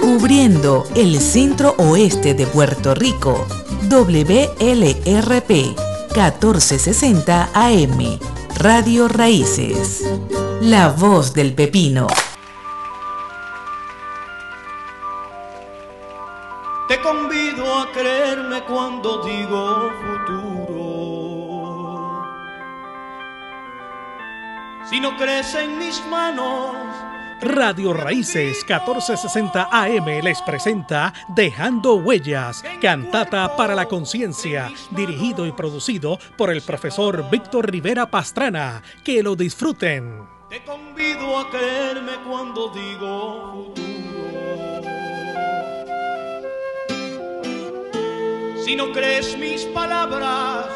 Cubriendo el centro oeste de Puerto Rico, WLRP 1460 AM, Radio Raíces. La voz del pepino. Te convido a creerme cuando digo futuro. Si no crees en mis manos, Radio Raíces 1460 AM les presenta Dejando Huellas, cantata para la conciencia, dirigido y producido por el profesor Víctor Rivera Pastrana. Que lo disfruten. Te convido a creerme cuando digo futuro. Si no crees mis palabras,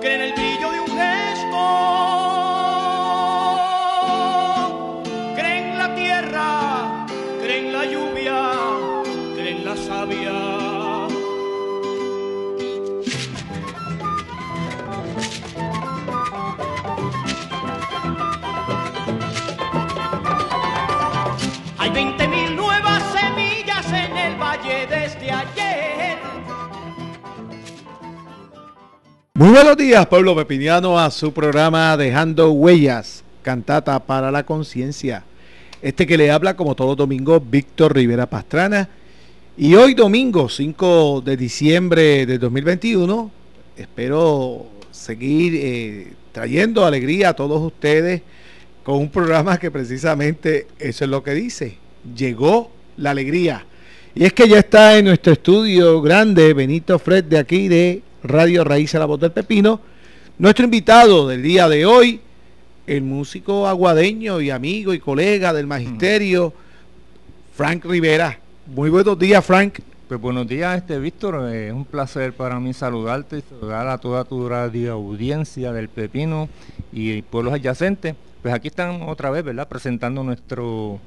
cree en el brillo de un gesto. Hay 20.000 nuevas semillas en el valle desde ayer. Muy buenos días, pueblo pepiniano, a su programa Dejando Huellas, cantata para la conciencia. Este que le habla, como todo domingo, Víctor Rivera Pastrana. Y hoy domingo, 5 de diciembre de 2021, espero seguir eh, trayendo alegría a todos ustedes con un programa que precisamente eso es lo que dice. Llegó la alegría. Y es que ya está en nuestro estudio grande Benito Fred de aquí de Radio Raíz a la Voz del Pepino. Nuestro invitado del día de hoy, el músico aguadeño y amigo y colega del magisterio, Frank Rivera. Muy buenos días, Frank. Pues buenos días, este Víctor. Es un placer para mí saludarte y saludar a toda tu radio audiencia del Pepino y pueblos adyacentes. Pues aquí están otra vez, ¿verdad? Presentando nuestro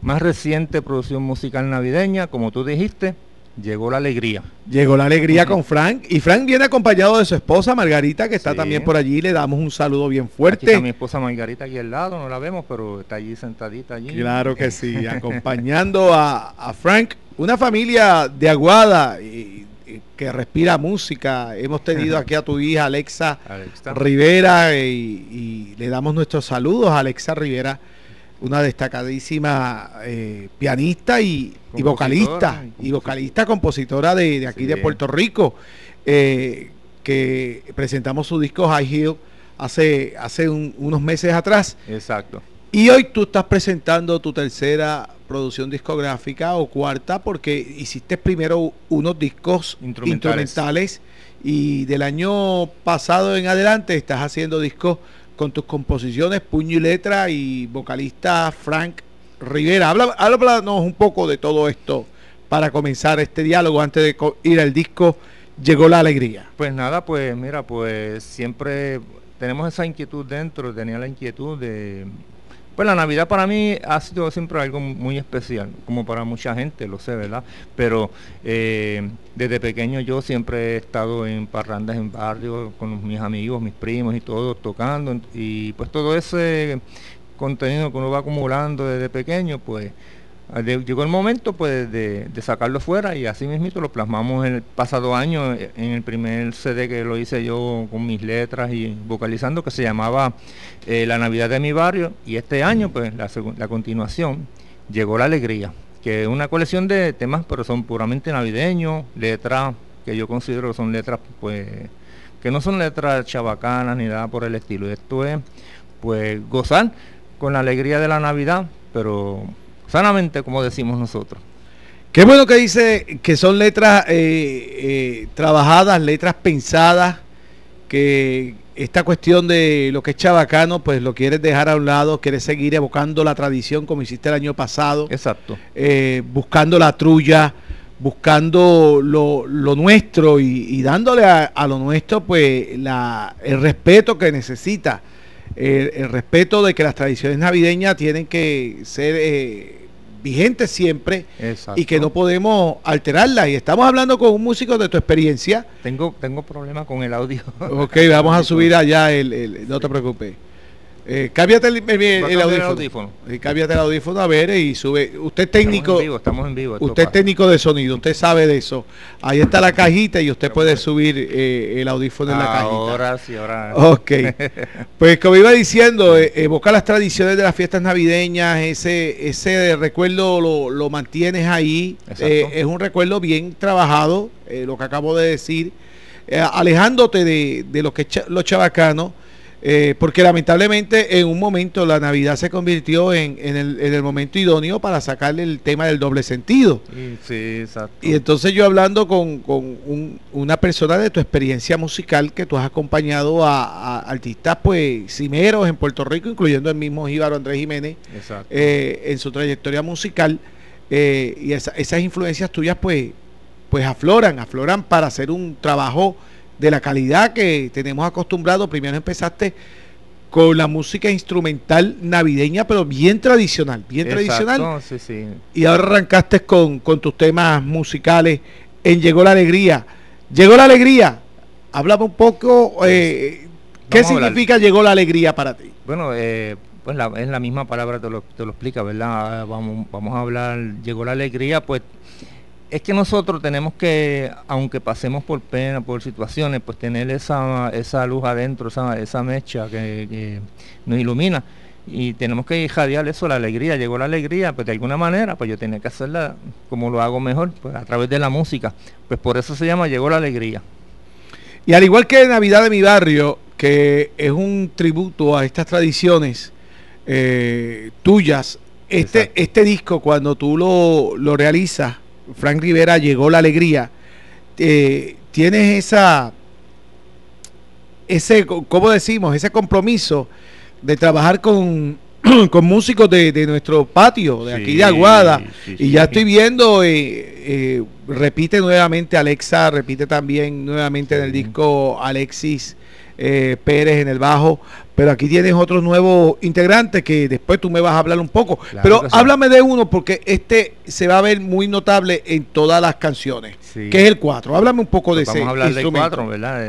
más reciente producción musical navideña, como tú dijiste, Llegó la alegría. Llegó la alegría con Frank. Y Frank viene acompañado de su esposa Margarita, que está también por allí. Le damos un saludo bien fuerte. Aquí está mi esposa Margarita aquí al lado, no la vemos, pero está allí sentadita allí. Claro que sí, acompañando a, Frank, una familia de Aguada y, que respira música. Hemos tenido aquí a tu hija Alexa, Rivera y, y le damos nuestros saludos a Alexa Rivera una destacadísima eh, pianista y, vocalista, y vocalista compositora de, aquí de Puerto Rico, eh, que presentamos su disco High Hill hace, hace unos meses atrás. Exacto. Y hoy tú estás presentando tu tercera producción discográfica o cuarta, porque hiciste primero unos discos instrumentales y del año pasado en adelante estás haciendo discos con tus composiciones, puño y letra y vocalista Frank Rivera. Habla, háblanos un poco de todo esto para comenzar este diálogo antes de ir al disco Llegó la Alegría. Pues nada, pues mira, pues siempre tenemos esa inquietud dentro, tenía la inquietud de pues la Navidad para mí ha sido siempre algo muy especial, como para mucha gente, lo sé, ¿verdad? Pero eh, desde pequeño yo siempre he estado en parrandas en barrio con mis amigos, mis primos y todos tocando. Y pues todo ese contenido que uno va acumulando desde pequeño, pues llegó el momento pues de, sacarlo fuera y así mismo lo plasmamos el pasado año eh, en el primer CD que lo hice yo con mis letras y vocalizando que se llamaba eh, La Navidad de mi barrio. Y este año pues la, la continuación llegó la alegría que es una colección de temas pero son puramente navideños letras que yo considero son letras pues que no son letras chabacanas ni nada por el estilo. Esto es pues gozar con la alegría de la Navidad pero sanamente, como decimos nosotros. Qué bueno que dice que son letras eh, eh, trabajadas, letras pensadas, que esta cuestión de lo que es chabacano, pues lo quieres dejar a un lado, quieres seguir evocando la tradición como hiciste el año pasado. Exacto. Eh, buscando la trulla, buscando lo, nuestro y, dándole a, lo nuestro, pues la, el respeto que necesita. El, respeto de que las tradiciones navideñas tienen que ser vigente siempre y que no podemos alterarla. Y estamos hablando con un músico de tu experiencia. Tengo, tengo problemas con el audio. Ok, vamos a subir allá, el, no te preocupes. Eh, cámbiate el, el, audífono. Y cámbiate el audífono a ver y sube. Usted es técnico. Estamos en vivo, estamos en vivo. Usted es técnico de sonido, usted sabe de eso. Ahí está la cajita y usted puede subir eh, el audífono en la cajita. Ahora sí, ahora. Ok. pues como iba diciendo, eh, evoca las tradiciones de las fiestas navideñas, ese, ese recuerdo lo, lo mantienes ahí. es un recuerdo bien trabajado, lo que acabo de decir. alejándote de, de lo que los chavacanos eh, porque lamentablemente en un momento la Navidad se convirtió en, el, momento idóneo para sacarle el tema del doble sentido. Sí, exacto. Y entonces yo hablando con, una persona de tu experiencia musical que tú has acompañado a, artistas pues cimeros en Puerto Rico, incluyendo el mismo Jíbaro Andrés Jiménez, eh, en su trayectoria musical, eh, y esas influencias tuyas pues, pues afloran, afloran para hacer un trabajo de la calidad que tenemos acostumbrado. Primero empezaste con la música instrumental navideña, pero bien tradicional, bien tradicional. Y ahora arrancaste con, tus temas musicales en Llegó la Alegría. Llegó la Alegría. Háblame un poco, eh, ¿qué significa Llegó la Alegría para ti? Bueno, eh, pues la, es la misma palabra, te lo, te lo explica, ¿verdad? Vamos, vamos a hablar, Llegó la Alegría, pues es que nosotros tenemos que, aunque pasemos por pena, por situaciones, pues tener esa, esa luz adentro, esa, esa mecha que, nos ilumina. Y tenemos que irradiar eso, la alegría. Llegó la alegría, pues de alguna manera, pues yo tenía que hacerla como lo hago mejor, pues a través de la música. Pues por eso se llama Llegó la alegría. Y al igual que Navidad de mi barrio, que es un tributo a estas tradiciones eh, tuyas, este, este disco cuando tú lo, lo realizas, Frank Rivera llegó la alegría, eh, tienes esa, ese, ¿cómo decimos? Ese compromiso de trabajar con, con músicos de, nuestro patio, de aquí de Aguada. y ya estoy viendo, eh, eh, repite nuevamente Alexa, repite también nuevamente en el disco Alexis Pérez en el bajo pero aquí tienes otros nuevos integrantes que después tú me vas a hablar un poco. pero háblame de uno porque este se va a ver muy notable en todas las canciones, que es el 4. Háblame un poco de ese Vamos a hablar del 4, ¿verdad?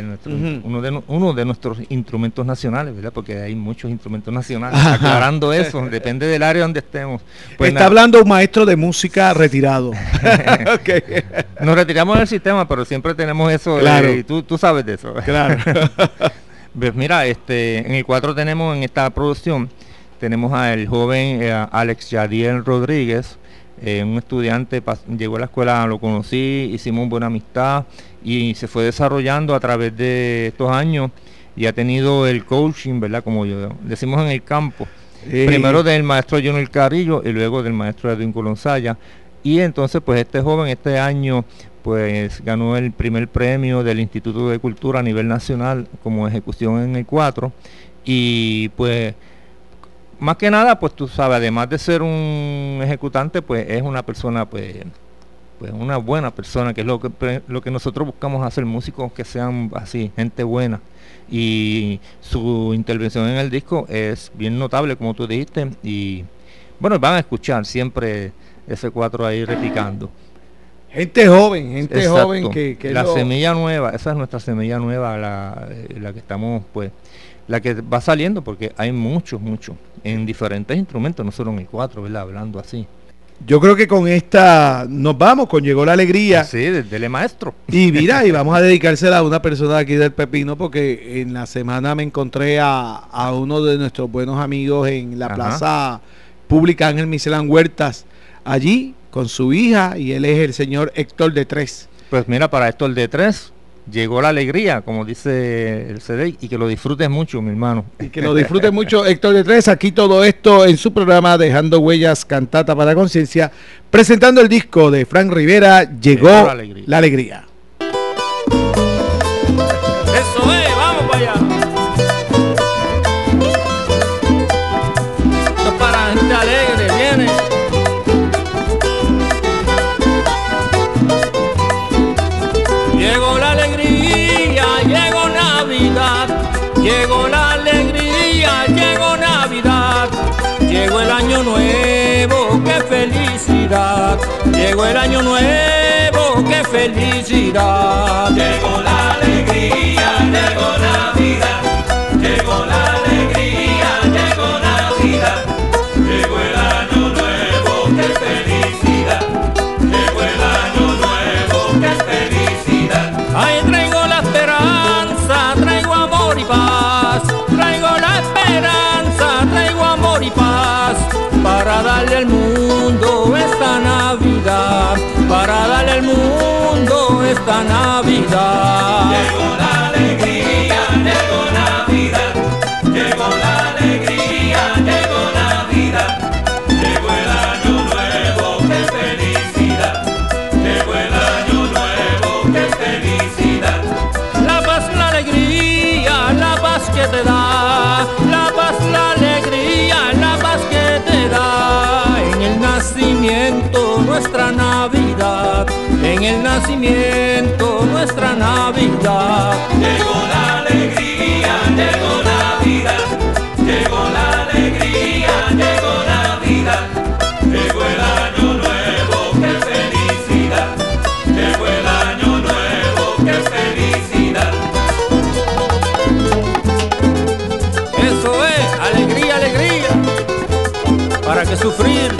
uno, de, uno de nuestros instrumentos nacionales, ¿verdad? Porque hay muchos instrumentos nacionales. Aclarando eso, depende del área donde estemos. Pues Está hablando un maestro de música retirado. Nos retiramos del sistema, pero siempre tenemos eso. Claro. y tú, tú sabes de eso. Claro. Pues mira, este, en el 4 tenemos en esta producción, tenemos al joven eh, Alex Yadiel Rodríguez, eh, un estudiante, llegó a la escuela, lo conocí, hicimos buena amistad y se fue desarrollando a través de estos años y ha tenido el coaching, ¿verdad? Como yo, decimos en el campo. Primero del maestro Jonel Carrillo y luego del maestro Edwin Colonsaya. Y entonces, pues este joven este año pues ganó el primer premio del Instituto de Cultura a nivel nacional como ejecución en el 4 y pues más que nada pues tú sabes además de ser un ejecutante pues es una persona pues pues una buena persona que es lo que lo que nosotros buscamos hacer músicos que sean así gente buena. Y su intervención en el disco es bien notable como tú dijiste y bueno van a escuchar siempre ese 4 ahí replicando Gente joven, gente joven que, la semilla nueva, esa es nuestra semilla nueva, la, eh, la, que estamos, pues, la que va saliendo, porque hay muchos, muchos, en diferentes instrumentos, no solo en el cuatro, ¿verdad? Hablando así. Yo creo que con esta nos vamos, con Llegó la Alegría. Sí, dele maestro. Y mira, y vamos a dedicársela a una persona aquí del Pepino, porque en la semana me encontré a, a uno de nuestros buenos amigos en la plaza pública Ángel Miselán Huertas, allí con su hija y él es el señor Héctor de Tres. Pues mira, para Héctor de Tres llegó la alegría, como dice el CD, y que lo disfrutes mucho, mi hermano. Y que lo disfrutes mucho, Héctor de Tres. Aquí todo esto en su programa Dejando Huellas, Cantata para Conciencia, presentando el disco de Frank Rivera, Llegó, La alegría. año nuevo, qué felicidad. Llegó la alegría, llegó Navidad, llegó la alegría, llegó Navidad, llegó el año nuevo, qué felicidad, llegó el año nuevo, qué felicidad. Ahí traigo la esperanza, traigo amor y paz, traigo la esperanza, traigo amor y paz para darle al mundo nuestra Navidad. Llegó la alegría, llegó Navidad, llegó la alegría, llegó Navidad, llegó el año nuevo, qué felicidad, llegó el año nuevo, qué felicidad. La paz, la alegría, la paz que te da, la paz, la alegría, la paz que te da. En el nacimiento nuestra Navidad, en el nacimiento nuestra Navidad. Llegó la alegría, llegó Navidad, llegó la alegría, llegó Navidad, llegó el año nuevo, qué felicidad, llegó el año nuevo, qué felicidad. Eso es, alegría, alegría. ¿Para qué sufrir?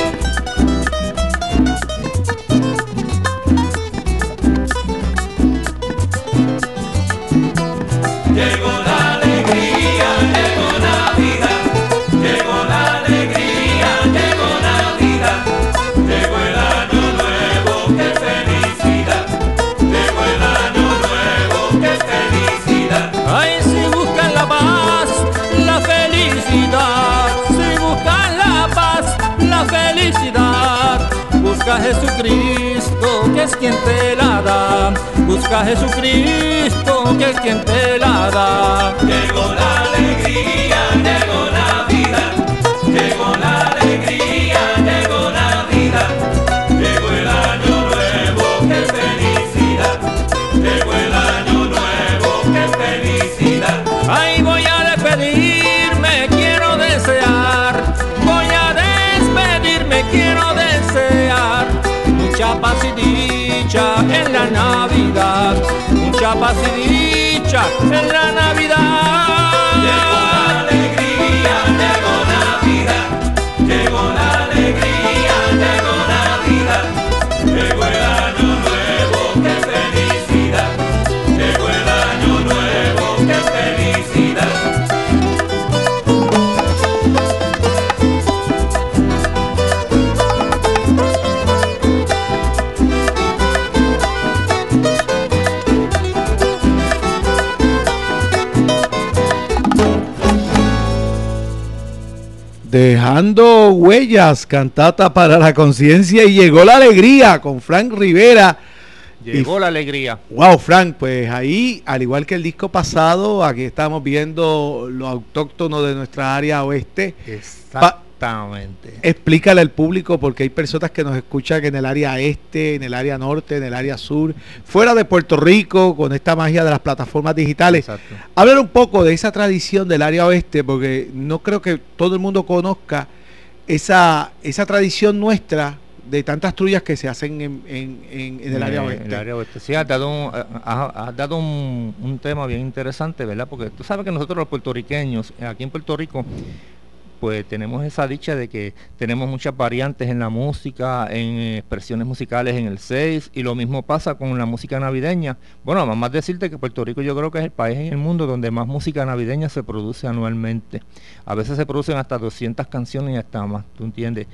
Es quien te la da, busca a Jesucristo, que es quien te la da. Llegó la alegría, llegó la Navidad, mucha paz dicha en la Navidad. Dejando huellas, cantata para la conciencia y llegó la alegría con Frank Rivera. Llegó la alegría. Wow, Frank, pues ahí, al igual que el disco pasado, aquí estamos viendo lo autóctono de nuestra área oeste. Exactamente. Explícale al público porque hay personas que nos escuchan en el área este, en el área norte, en el área sur, fuera de Puerto Rico, con esta magia de las plataformas digitales. Exacto. Hablar un poco de esa tradición del área oeste, porque no creo que todo el mundo conozca esa, esa tradición nuestra de tantas trullas que se hacen en, en- en- en el área Eh, oeste. el área oeste. Sí, has dado, un, has- has dado un, un tema bien interesante, ¿verdad? Porque tú sabes que nosotros los puertorriqueños, eh, aquí en Puerto Rico, pues tenemos esa dicha de que tenemos muchas variantes en la música, en eh, expresiones musicales en el 6, y lo mismo pasa con la música navideña. Bueno, nada más decirte que Puerto Rico yo creo que es el país en el mundo donde más música navideña se produce anualmente. A veces se producen hasta 200 canciones y hasta más, ¿tú entiendes?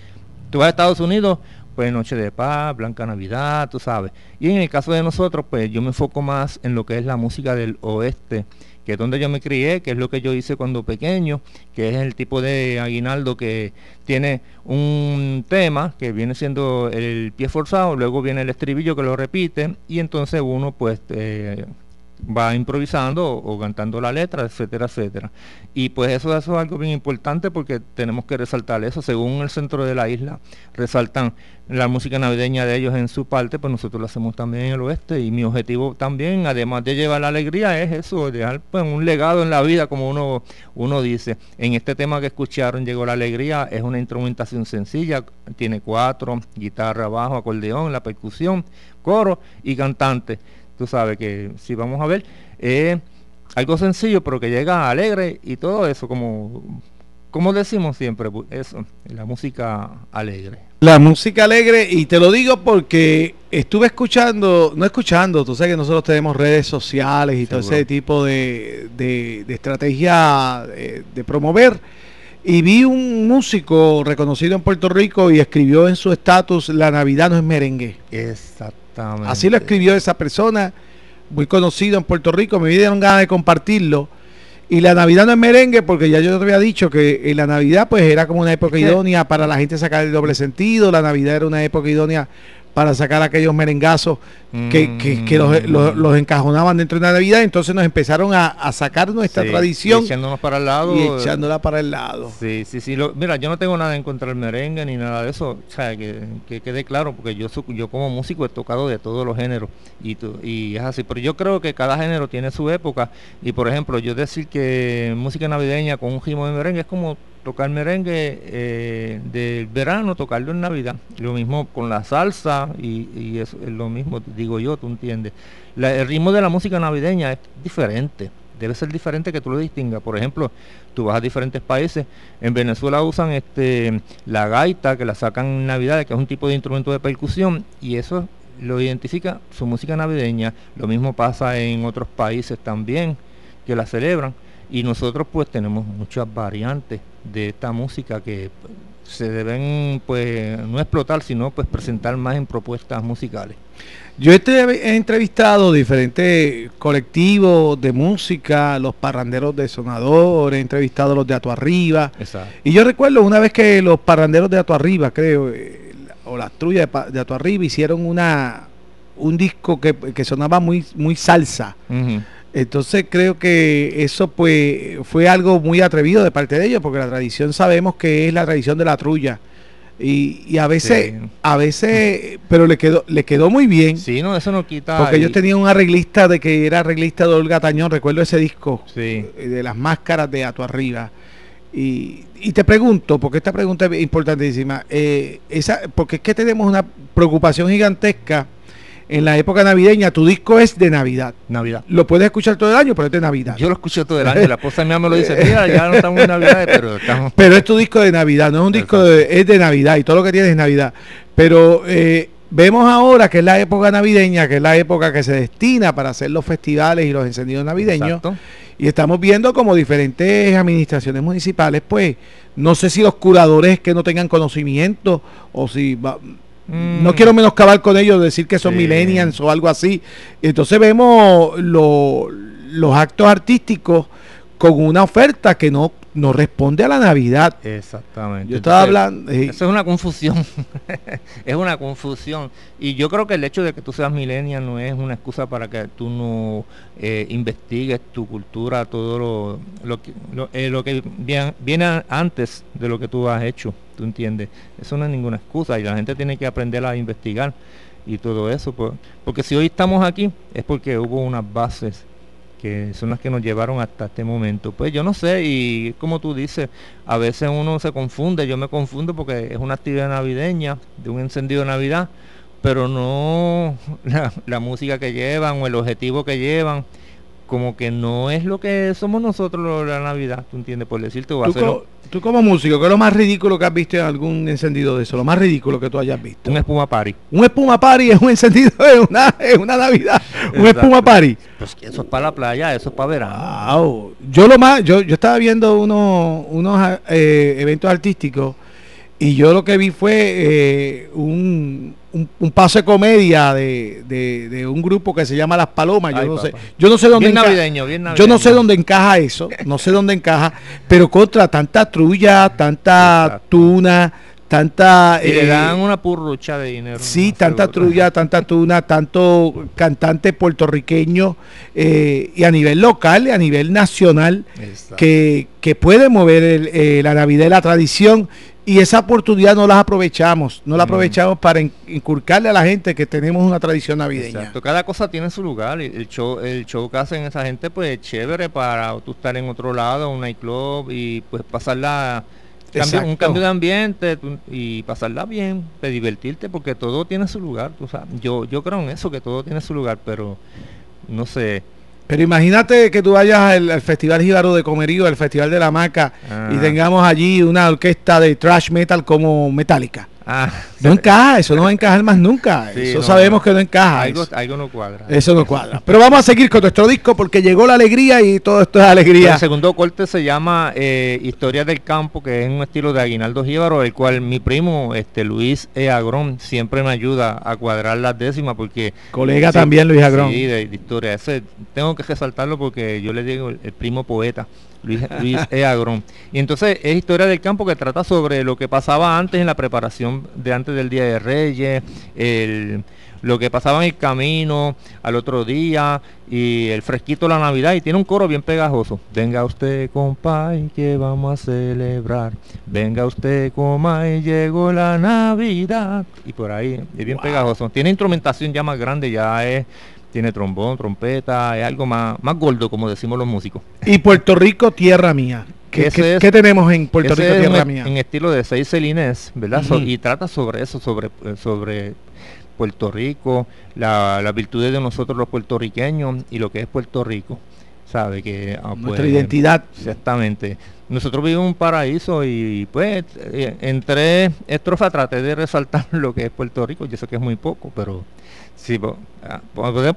Tú vas a Estados Unidos, pues Noche de Paz, Blanca Navidad, tú sabes. Y en el caso de nosotros, pues yo me enfoco más en lo que es la música del oeste, que es donde yo me crié, que es lo que yo hice cuando pequeño, que es el tipo de aguinaldo que tiene un tema que viene siendo el pie forzado, luego viene el estribillo que lo repite, y entonces uno pues eh, va improvisando o, cantando la letra, etcétera, etcétera. Y pues eso, eso es algo bien importante porque tenemos que resaltar eso. Según el centro de la isla, resaltan la música navideña de ellos en su parte, pues nosotros lo hacemos también en el oeste. Y mi objetivo también, además de llevar la alegría, es eso, dejar pues, un legado en la vida, como uno, uno dice. En este tema que escucharon, Llegó la Alegría, es una instrumentación sencilla, tiene cuatro, guitarra, bajo, acordeón, la percusión, coro y cantante tú sabes que si vamos a ver, es algo sencillo, pero que llega alegre y todo eso, como, como decimos siempre, bu- eso, la música alegre. La música alegre, y te lo digo porque estuve escuchando, no escuchando, tú sabes que nosotros tenemos redes sociales y todo ese tipo de, de- de estrategia eh, de promover. Y vi un músico reconocido en Puerto Rico y escribió en su estatus, la Navidad no es merengue. Exactamente. Así lo escribió esa persona, muy conocido en Puerto Rico. Me dieron ganas de compartirlo. Y la Navidad no es merengue, porque ya yo te había dicho que en la Navidad pues era como una época Es que- idónea para la gente sacar el doble sentido. La Navidad era una época idónea para sacar aquellos merengazos que, que- que los, los- los encajonaban dentro de la Navidad. Entonces nos empezaron a, a sacar nuestra Sí, tradición y echándonos para el lado. y echándola para el lado. Sí, sí, sí. lo- mira, yo no tengo nada en contra del merengue ni nada de eso. O sea, que, que quede claro, porque yo, su- yo como músico he tocado de todos los géneros y, tu- y es así. Pero yo creo que cada género tiene su época. Y por ejemplo, yo decir que música navideña con un ritmo de merengue es como tocar merengue eh, del verano, tocarlo en Navidad. Lo mismo con la salsa y, y es lo mismo, digo yo, tú entiendes. El ritmo de la música navideña es diferente. Debe ser diferente que tú lo distingas. Por ejemplo, tú vas a diferentes países. En Venezuela usan este la gaita, que la sacan en Navidad, que es un tipo de instrumento de percusión, y eso lo identifica su música navideña. Lo mismo pasa en otros países también, que la celebran. Y nosotros pues tenemos muchas variantes de esta música que pues, se deben pues no explotar, sino pues presentar más en propuestas musicales. Yo he entrevistado diferentes colectivos de música, los parranderos de Sonador, he entrevistado a los de Ato Arriba. Exacto. Y yo recuerdo una vez que los parranderos de Ato Arriba, creo, eh, o las trullas de, de Ato Arriba hicieron una un disco que, que sonaba muy, muy salsa. Entonces creo que eso pues fue algo muy atrevido de parte de ellos, porque la tradición sabemos que es la tradición de la trulla. Y, y a veces, Sí. a veces, pero le quedó, le quedó muy bien. Sí, no, eso no quita. Porque ellos tenían un arreglista de que era arreglista de Olga Tañón, recuerdo ese disco Sí. eh, de las máscaras de Ato Arriba. Y, y te pregunto, porque esta pregunta es importantísima, eh, esa, porque es que tenemos una preocupación gigantesca en la época navideña, tu disco es de Navidad. Navidad. Lo puedes escuchar todo el año, pero es de Navidad. Yo lo escucho todo el año. La esposa mía me lo dice, mira, ya no estamos en Navidad, pero estamos. Pero es tu disco de Navidad, no es un disco de, es de Navidad y todo lo que tienes es Navidad. Pero eh, vemos ahora que es la época navideña, que es la época que se destina para hacer los festivales y los encendidos navideños. Exacto. Y estamos viendo como diferentes administraciones municipales, pues, no sé si los curadores que no tengan conocimiento o si... va- Mm. No quiero menoscabar con ellos, decir que son Sí. millennials o algo así. Entonces vemos lo- los actos artísticos con una oferta que no, no responde a la Navidad. Exactamente. Yo estaba Entonces, hablando... eh, Eso es una confusión. es una confusión. Y yo creo que el hecho de que tú seas millennial no es una excusa para que tú no eh, investigues tu cultura, todo lo, lo que, lo, eh, lo que viene, viene antes de lo que tú has hecho. ¿Tú entiendes? Eso no es ninguna excusa y la gente tiene que aprender a investigar y todo eso. pues, porque si hoy estamos aquí es porque hubo unas bases que son las que nos llevaron hasta este momento. Pues yo no sé, y como tú dices, a veces uno se confunde, yo me confundo porque es una actividad navideña, de un encendido de Navidad, pero no la, la música que llevan o el objetivo que llevan, como que no es lo que somos nosotros la Navidad, ¿tú entiendes? Por decirte, o tú, hacer co- tú como músico, ¿qué es lo más ridículo que has visto en algún encendido de eso? Lo más ridículo que tú hayas visto. un espuma party. Un espuma party es un encendido de una, es una Navidad. Un espuma party. Pues que eso es para la playa, eso es para verano. Wow. Yo lo más, yo, yo estaba viendo unos, unos eh, eventos artísticos y yo lo que vi fue eh, un, un, un paso de comedia de, de, de un grupo que se llama Las Palomas. Yo Ay, no sé, yo no sé dónde Bien enca- navideño, bien Yo no sé dónde encaja eso, no sé dónde encaja, pero contra tanta trulla, tanta Exacto. tuna, tanta Y le eh, dan una purrucha de dinero. Sí, ¿no? tanta Seguro. trulla, tanta tuna, tanto cantante puertorriqueño eh, y a nivel local y a nivel nacional que, que puede mover el, eh, la Navidad y la tradición y esa oportunidad no la aprovechamos, no la Mm. aprovechamos para in- inculcarle a la gente que tenemos una tradición navideña. Exacto, cada cosa tiene su lugar. El show, el show que hacen esa gente, pues es chévere para tú estar en otro lado, un nightclub y pues pasarla, cambio- un cambio de ambiente tú- y pasarla bien, de divertirte, porque todo tiene su lugar. Tú sabes. Yo, yo creo en eso, que todo tiene su lugar, pero no sé. Pero imagínate que tú vayas al, al Festival Jíbaro de Comerío, al Festival de la Maca, Ah. y tengamos allí una orquesta de thrash metal como Metallica. Ah, no encaja, eso no va a encajar más nunca. eso sabemos que no encaja. Algo, no cuadra. Eso no cuadra. Pero vamos a seguir con nuestro disco porque llegó la alegría y todo esto es alegría. El segundo corte se llama eh, Historia del Campo, que es un estilo de Aguinaldo Jíbaro, el cual mi primo, este Luis E. Agrón, siempre me ayuda a cuadrar las décimas porque... Colega también Luis Agrón. Sí, de, historia. Ese, tengo que resaltarlo porque yo le digo el primo poeta. Luis, E. Agrón. Y entonces es historia del campo que trata sobre lo que pasaba antes en la preparación de antes del Día de Reyes, lo que pasaba en el camino al otro día y el fresquito de la Navidad y tiene un coro bien pegajoso. Venga usted, compay, que vamos a celebrar. Venga usted, y llegó la Navidad. Y por ahí, es bien pegajoso. Tiene instrumentación ya más grande, ya es tiene trombón, trompeta, es algo más, más gordo, como decimos los músicos. Y Puerto Rico, tierra mía. ¿Qué, tenemos en Puerto Rico, tierra mía? En estilo de seis celines, ¿verdad? y trata sobre eso, sobre, sobre Puerto Rico, las la virtudes de nosotros los puertorriqueños y lo que es Puerto Rico. ¿Sabe? Que, ah, Nuestra pues, identidad. Exactamente. Nosotros vivimos en un paraíso y pues eh, en tres estrofas traté de resaltar lo que es Puerto Rico. Yo sé que es muy poco, pero Sí, ah,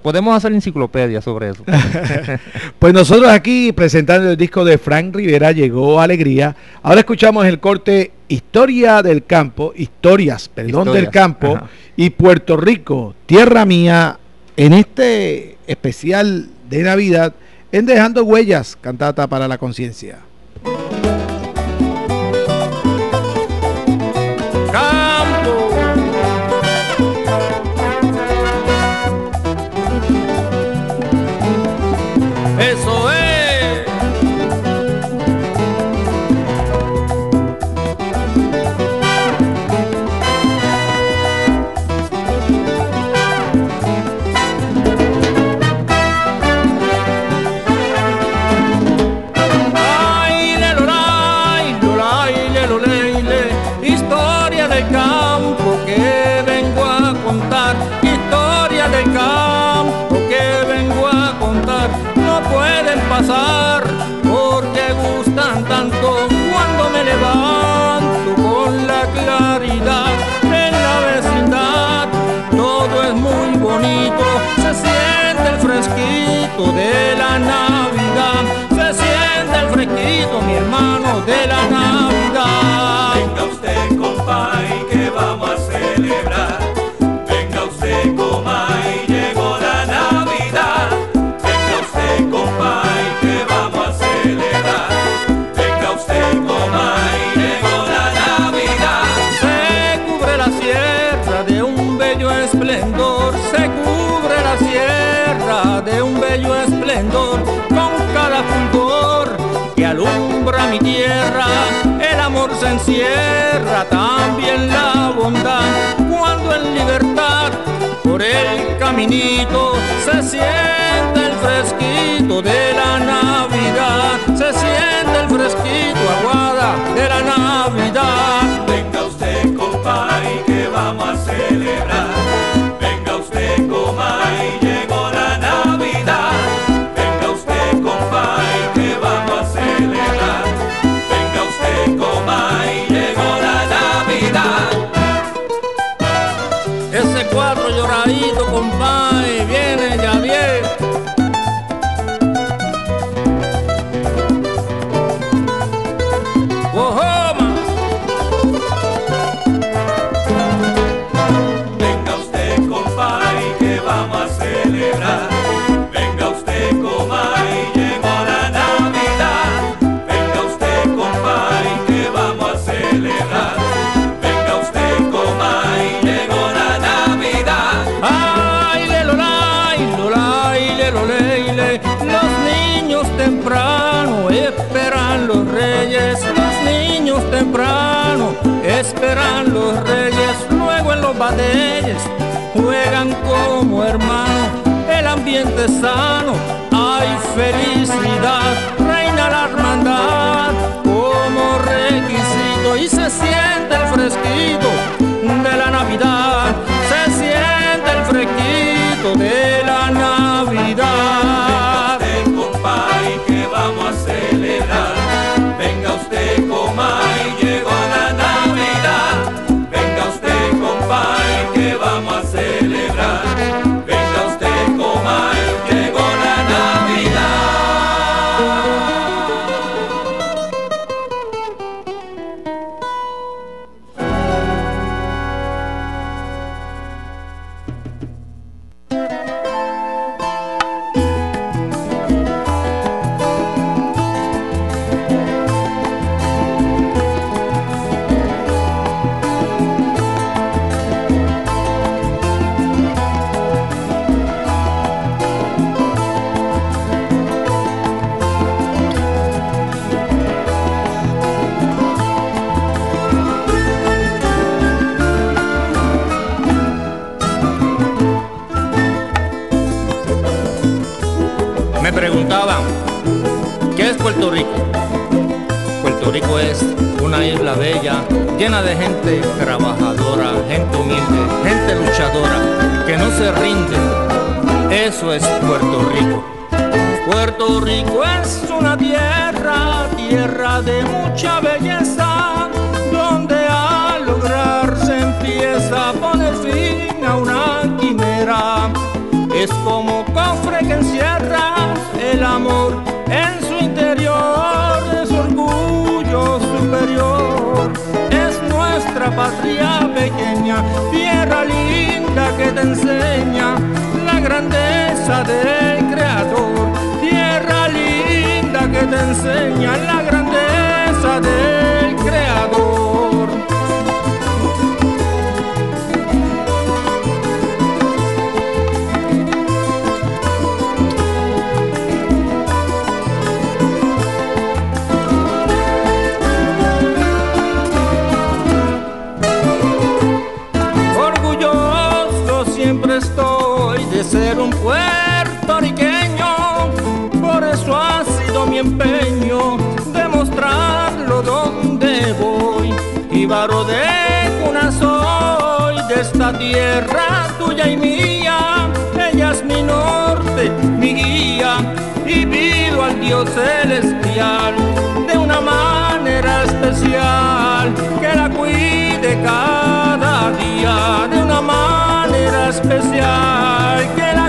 podemos hacer enciclopedia sobre eso. pues nosotros aquí presentando el disco de Frank Rivera llegó Alegría. Ahora escuchamos el corte Historia del Campo, Historias, perdón, del Campo y Puerto Rico, Tierra Mía, en este especial de Navidad en Dejando Huellas, cantata para la conciencia. Encierra, también la bondad, cuando en libertad por el caminito se siente el fresquito de la Navidad, se siente el fresquito aguada de la Navidad. Chaito, compadre. Los reyes. Luego en los batalles juegan como hermanos. El ambiente es sano, hay felicidad. Reina la hermandad como requisito y se siente el fresquito de la Navidad. Se siente el fresquito de la Navidad. Celestial de una manera especial que la cuide cada día de una manera especial que la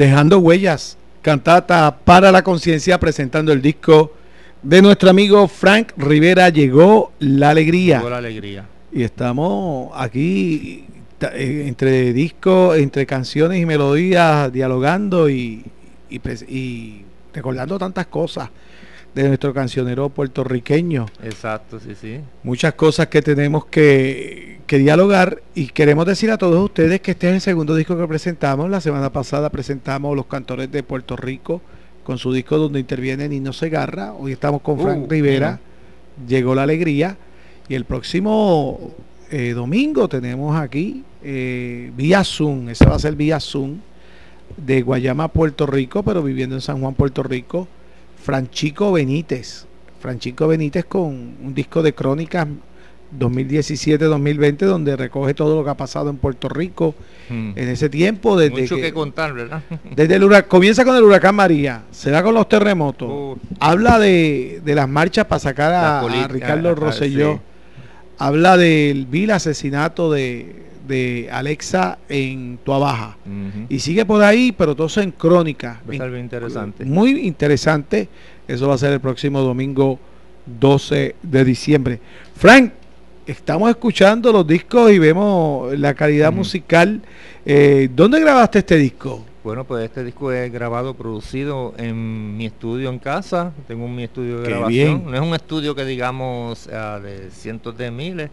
Dejando huellas, cantata para la conciencia presentando el disco de nuestro amigo Frank Rivera Llegó la alegría. Llegó la alegría. Y estamos aquí eh, entre discos, entre canciones y melodías, dialogando y, y y recordando tantas cosas de nuestro cancionero puertorriqueño. Exacto, sí, sí. Muchas cosas que tenemos que, que dialogar y queremos decir a todos ustedes que este es el segundo disco que presentamos. La semana pasada presentamos Los Cantores de Puerto Rico con su disco donde interviene Nino Segarra. Hoy estamos con Frank Uh, Rivera. Llegó la alegría. Y el próximo eh, domingo tenemos aquí eh, vía Zoom. Ese va a ser vía Zoom de Guayama, Puerto Rico, pero viviendo en San Juan, Puerto Rico. Franchico Benítez. Francisco Benítez con un disco de crónicas 2017-2020 donde recoge todo lo que ha pasado en Puerto Rico Mm. en ese tiempo desde Mucho que, que, contar, ¿verdad? desde el huracán, comienza con el huracán María, se da con los terremotos, Uh, habla de, de las marchas para sacar a, Ricardo Rosselló, sí. habla del vil asesinato de, de Alexa en Tuabaja ujú. y sigue por ahí, pero todo eso en crónica. Va a estar bien interesante. Muy interesante. Eso va a ser el próximo domingo 12 de diciembre. Frank, estamos escuchando los discos y vemos la calidad musical. Eh, ¿Dónde grabaste este disco? Bueno, pues este disco es grabado, producido en mi estudio en casa. Tengo mi estudio de Qué grabación. bien. No es un estudio que digamos ah, de cientos de miles,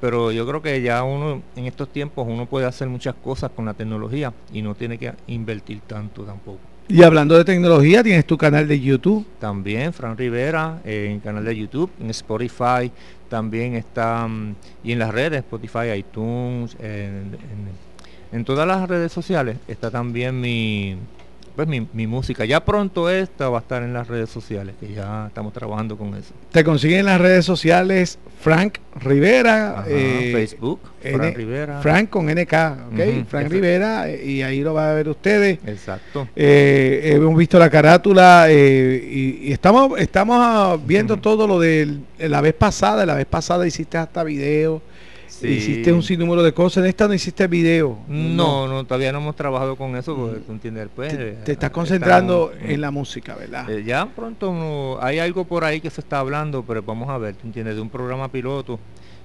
pero yo creo que ya uno en estos tiempos uno puede hacer muchas cosas con la tecnología y no tiene que invertir tanto tampoco. Y hablando de tecnología, tienes tu canal de YouTube. También Fran Rivera eh, en canal de YouTube, en Spotify, también está mm, y en las redes, Spotify, iTunes, en, en- en todas las redes sociales está también mi pues mi, mi música. Ya pronto esta va a estar en las redes sociales, que ya estamos trabajando con eso. Te consiguen en las redes sociales Frank Rivera. Ajá, eh, Facebook, Fran N- Rivera. Frank con NK, ¿ok? Frank Rivera, eh, y ahí lo van a ver ustedes. Exacto. Eh, hemos visto la carátula eh, y, y estamos estamos ah, viendo todo lo de la vez pasada. La vez pasada hiciste hasta video, Sí. hiciste un sinnúmero de cosas. En esta no hiciste video. No, no, todavía no hemos trabajado con eso, porque tú entiendes, pues, Te, eh, te estás concentrando estamos- en la música, ¿verdad? Eh, ya pronto no- hay algo por ahí que se está hablando, pero vamos a ver, ¿tú entiendes? De un programa piloto.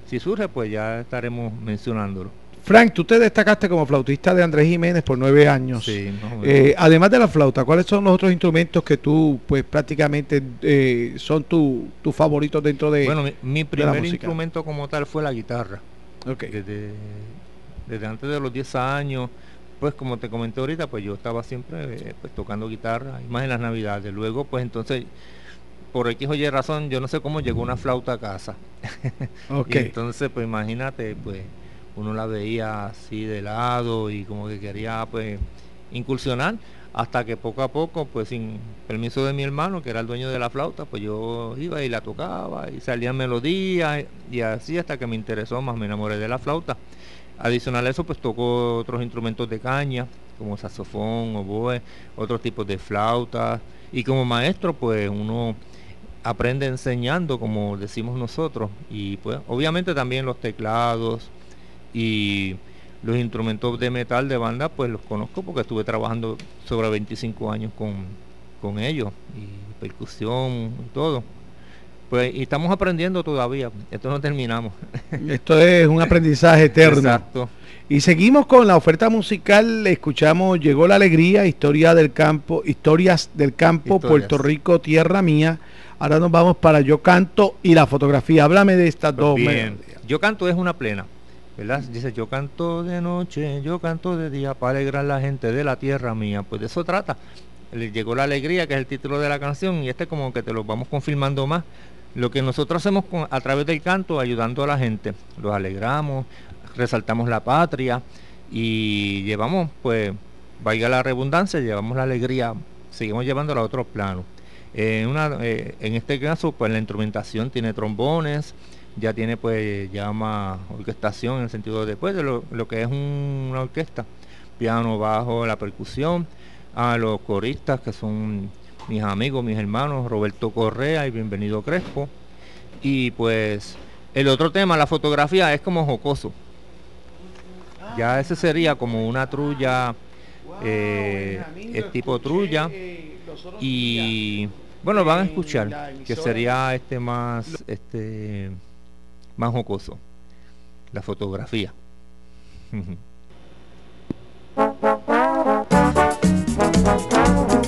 Si surge, pues ya estaremos mencionándolo. Frank, tú te destacaste como flautista de Andrés Jiménez por nueve años. Sí. Eh, además de la flauta, ¿cuáles son los otros instrumentos que tú, pues prácticamente eh, son tu- tus favoritos dentro de... bueno, mi, mi primer instrumento como tal fue la guitarra. Ok. Desde, desde antes de los 10 años, pues como te comenté ahorita, pues yo estaba siempre eh, pues, tocando guitarra, y más en las navidades. Luego, pues entonces, por X o Y razón, yo no sé cómo llegó una flauta a casa. ok. Y entonces, pues imagínate, pues uno la veía así de lado y como que quería pues incursionar hasta que poco a poco, pues sin permiso de mi hermano, que era el dueño de la flauta, pues yo iba y la tocaba y salían melodías y así hasta que me interesó más, me enamoré de la flauta. Adicional a eso, pues tocó otros instrumentos de caña, como saxofón, oboe, otros tipos de flautas. Y como maestro, pues uno aprende enseñando, como decimos nosotros. Y pues obviamente también los teclados y los instrumentos de metal de banda, pues los conozco porque estuve trabajando sobre 25 años con, con ellos. Y percusión y todo. Pues y estamos aprendiendo todavía. Esto no terminamos. Esto es un aprendizaje eterno. Exacto. Y seguimos con la oferta musical. Escuchamos Llegó la Alegría, Historia del Campo, Historias del Campo, Historias. Puerto Rico, Tierra Mía. Ahora nos vamos para Yo Canto y la fotografía. Háblame de estas Pues dos. bien, yo canto es una plena, ¿verdad? Dice, yo canto de noche, yo canto de día para alegrar la gente de la tierra mía. Pues de eso trata. Le llegó la alegría, que es el título de la canción, y este como que te lo vamos confirmando más. Lo que nosotros hacemos a través del canto, ayudando a la gente. Los alegramos, resaltamos la patria y llevamos, pues, valga la redundancia, llevamos la alegría, seguimos llevándola a otro plano. Eh, una, eh, en este caso, pues la instrumentación tiene trombones, ya tiene pues ya más orquestación en el sentido después de lo, que es un- una orquesta, piano, bajo, la percusión, a los coristas que son mis amigos, mis hermanos, Roberto Correa y Bienvenido Crespo. Y pues el otro tema, la fotografía, es como jocoso. Ya ese sería como una trulla, eh, es tipo trulla. Y bueno, van a escuchar que sería este más este más jocoso. La fotografía.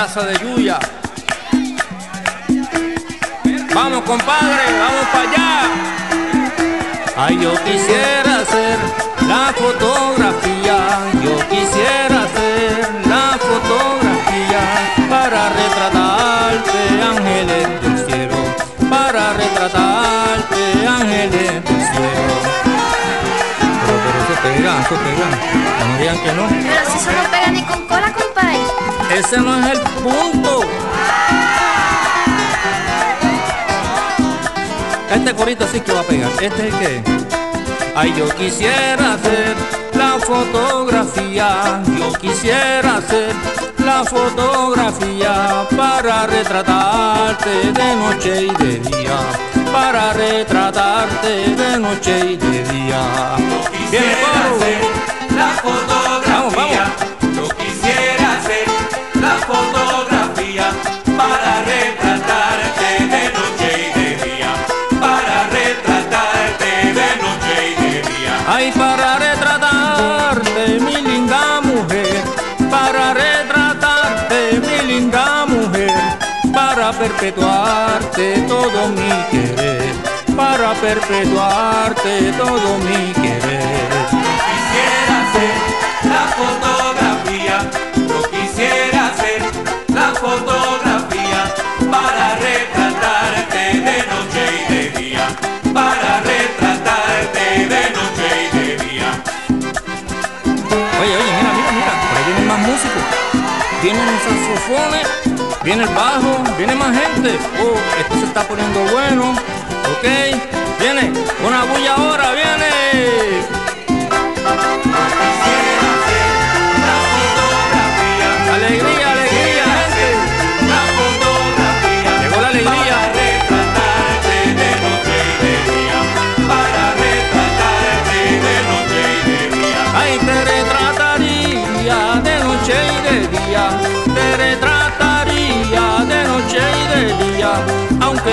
Plaza de Yuya. Vamos compadre, vamos para allá. Ay, yo quisiera hacer la fotografía, yo quisiera ser la fotografía para retratarte, ángeles del cielo, para retratarte, ángeles del. Pero, pero se pega, se pega, no que no. Pero si solo pega ni con ese no es el punto. Este corito sí que va a pegar. Este es que. Ay, yo quisiera hacer la fotografía. Yo quisiera hacer la fotografía para retratarte de noche y de día. Para retratarte de noche y de día. Yo quisiera hacer la fotografía Ay, para retratarte, mi linda mujer, para retratarte, mi linda mujer, para perpetuarte todo mi querer, para perpetuarte todo mi querer. Quisiera ser la foto viene el bajo, viene más gente. Oh, esto se está poniendo bueno. Ok, viene, una bulla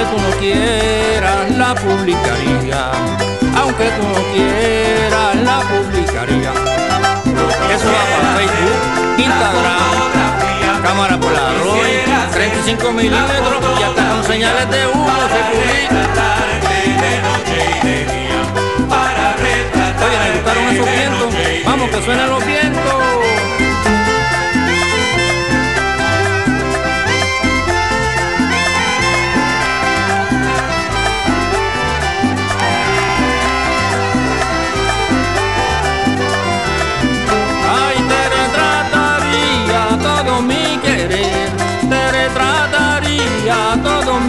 tú no quieras la publicaría, aunque tú no quieras la publicaría. Eso va para Facebook, Instagram, cámara Polaroid, 35 milímetros y hasta con señales de humo se publica. Oye, me gustaron esos vientos, vamos que suenen los vientos.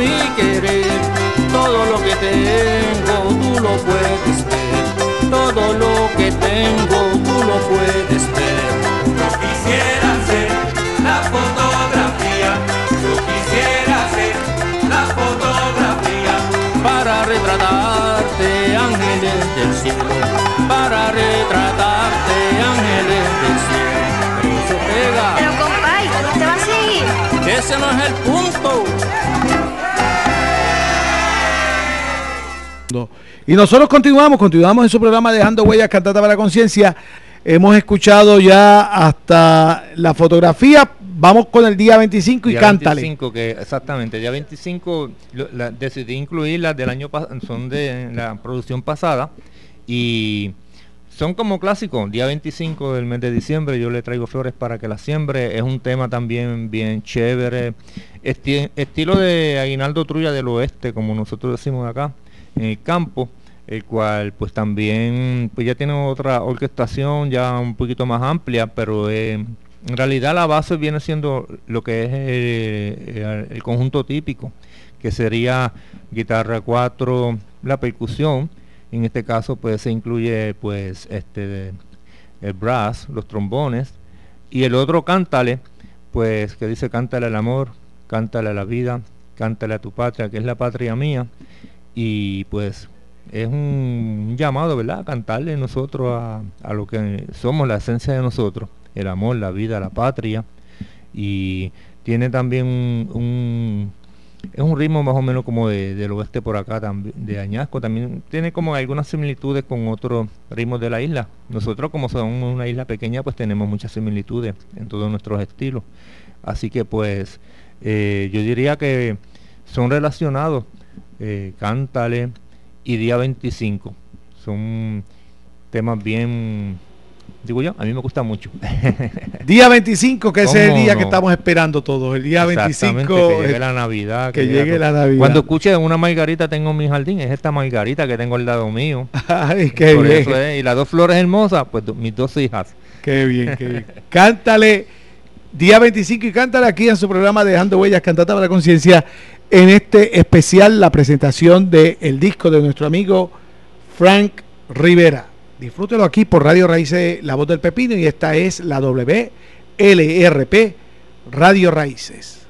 Mi querer, todo lo que tengo tú lo puedes ver, todo lo que tengo tú lo puedes ver. quisiera ser la fotografía, yo quisiera ser la fotografía. Para retratarte ángeles del cielo, para retratarte ángeles del cielo. Pero pega, Pero compay, ¿cómo te va a seguir? ese no es el punto. Y nosotros continuamos, continuamos en su programa Dejando Huellas, Cantata para la Conciencia. Hemos escuchado ya hasta la fotografía. Vamos con el día 25 y Día cántale. 25, que exactamente, día 25 lo- la- decidí incluirlas del año pas- son de la producción pasada y son como clásicos. Día 25 del mes de diciembre yo le traigo flores para que las siembre. Es un tema también bien chévere. Esti- estilo de Aguinaldo Trulla del Oeste, como nosotros decimos acá, el campo el cual pues también pues ya tiene otra orquestación ya un poquito más amplia, pero eh, en realidad la base viene siendo lo que es eh, el, el conjunto típico, que sería guitarra 4, la percusión, en este caso pues se incluye pues este el brass, los trombones, y el otro cántale, pues que dice cántale al amor, cántale a la vida, cántale a tu patria, que es la patria mía, y pues es un llamado, ¿verdad? A cantarle nosotros a, lo que somos, la esencia de nosotros, el amor, la vida, la patria, y tiene también un, un- es un ritmo más o menos como de, del oeste por acá, también, de Añasco, también tiene como algunas similitudes con otros ritmos de la isla. Nosotros como somos una isla pequeña, pues tenemos muchas similitudes en todos nuestros estilos. Así que pues eh, yo diría que son relacionados, eh, Cántale y Día 25. Son temas bien, digo yo, a mí me gusta mucho. Día 25, que ese es el ¿Cómo día no? que estamos esperando todos. El día Exactamente, 25. que llegue la Navidad. que llegue la Navidad. Cuando escuche una margarita tengo en mi jardín, es esta margarita que tengo al lado mío. Ay, qué Por bien. eso es, Y las dos flores hermosas, pues mis dos hijas. Qué bien, qué bien. Cántale día 25 y cántale aquí en su programa Dejando Huellas, Cantata para la Conciencia, en este especial, la presentación del disco de nuestro amigo Frank Rivera. Disfrútelo aquí por Radio Raíces, La Voz del Pepino, y esta es la WLRP Radio Raíces.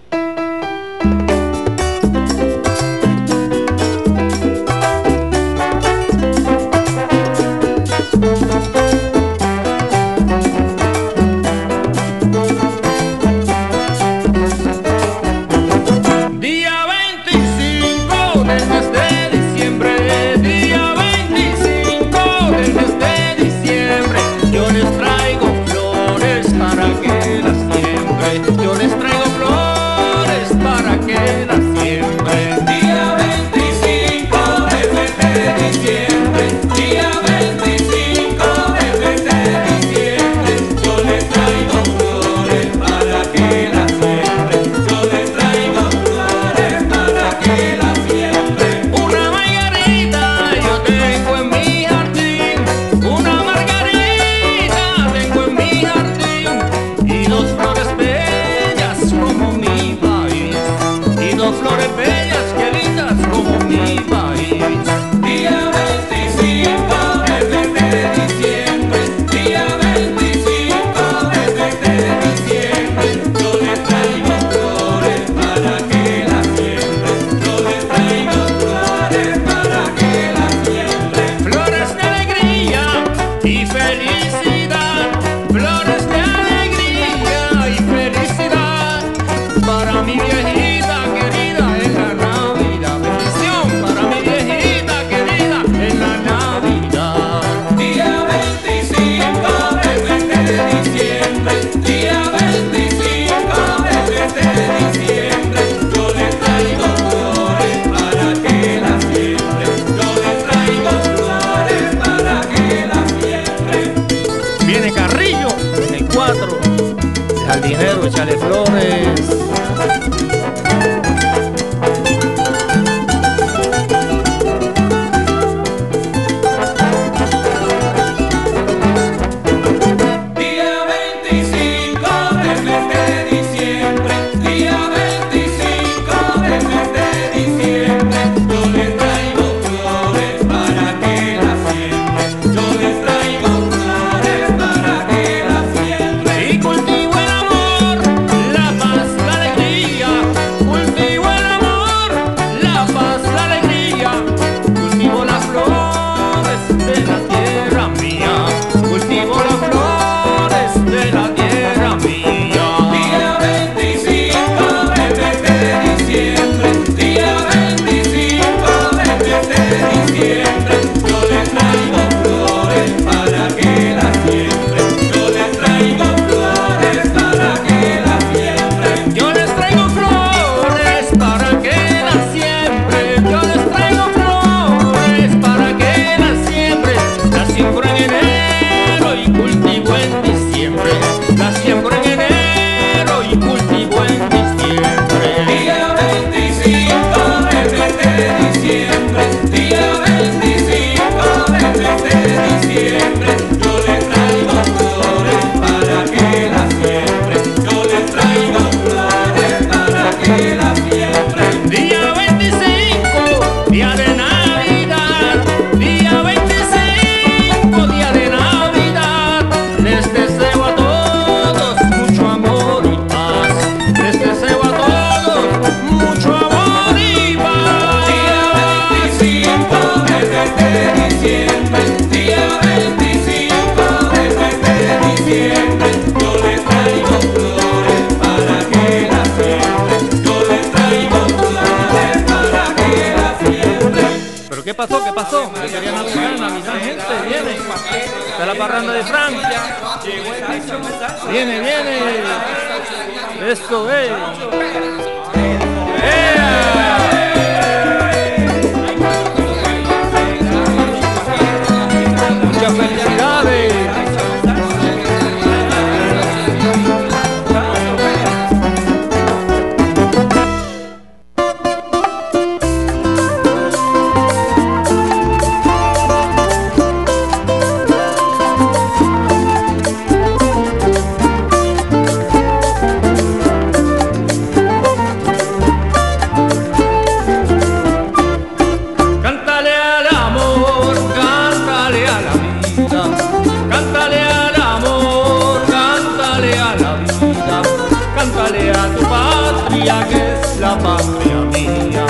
patria que es la patria mía,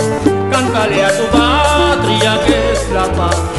cántale a tu patria que es la patria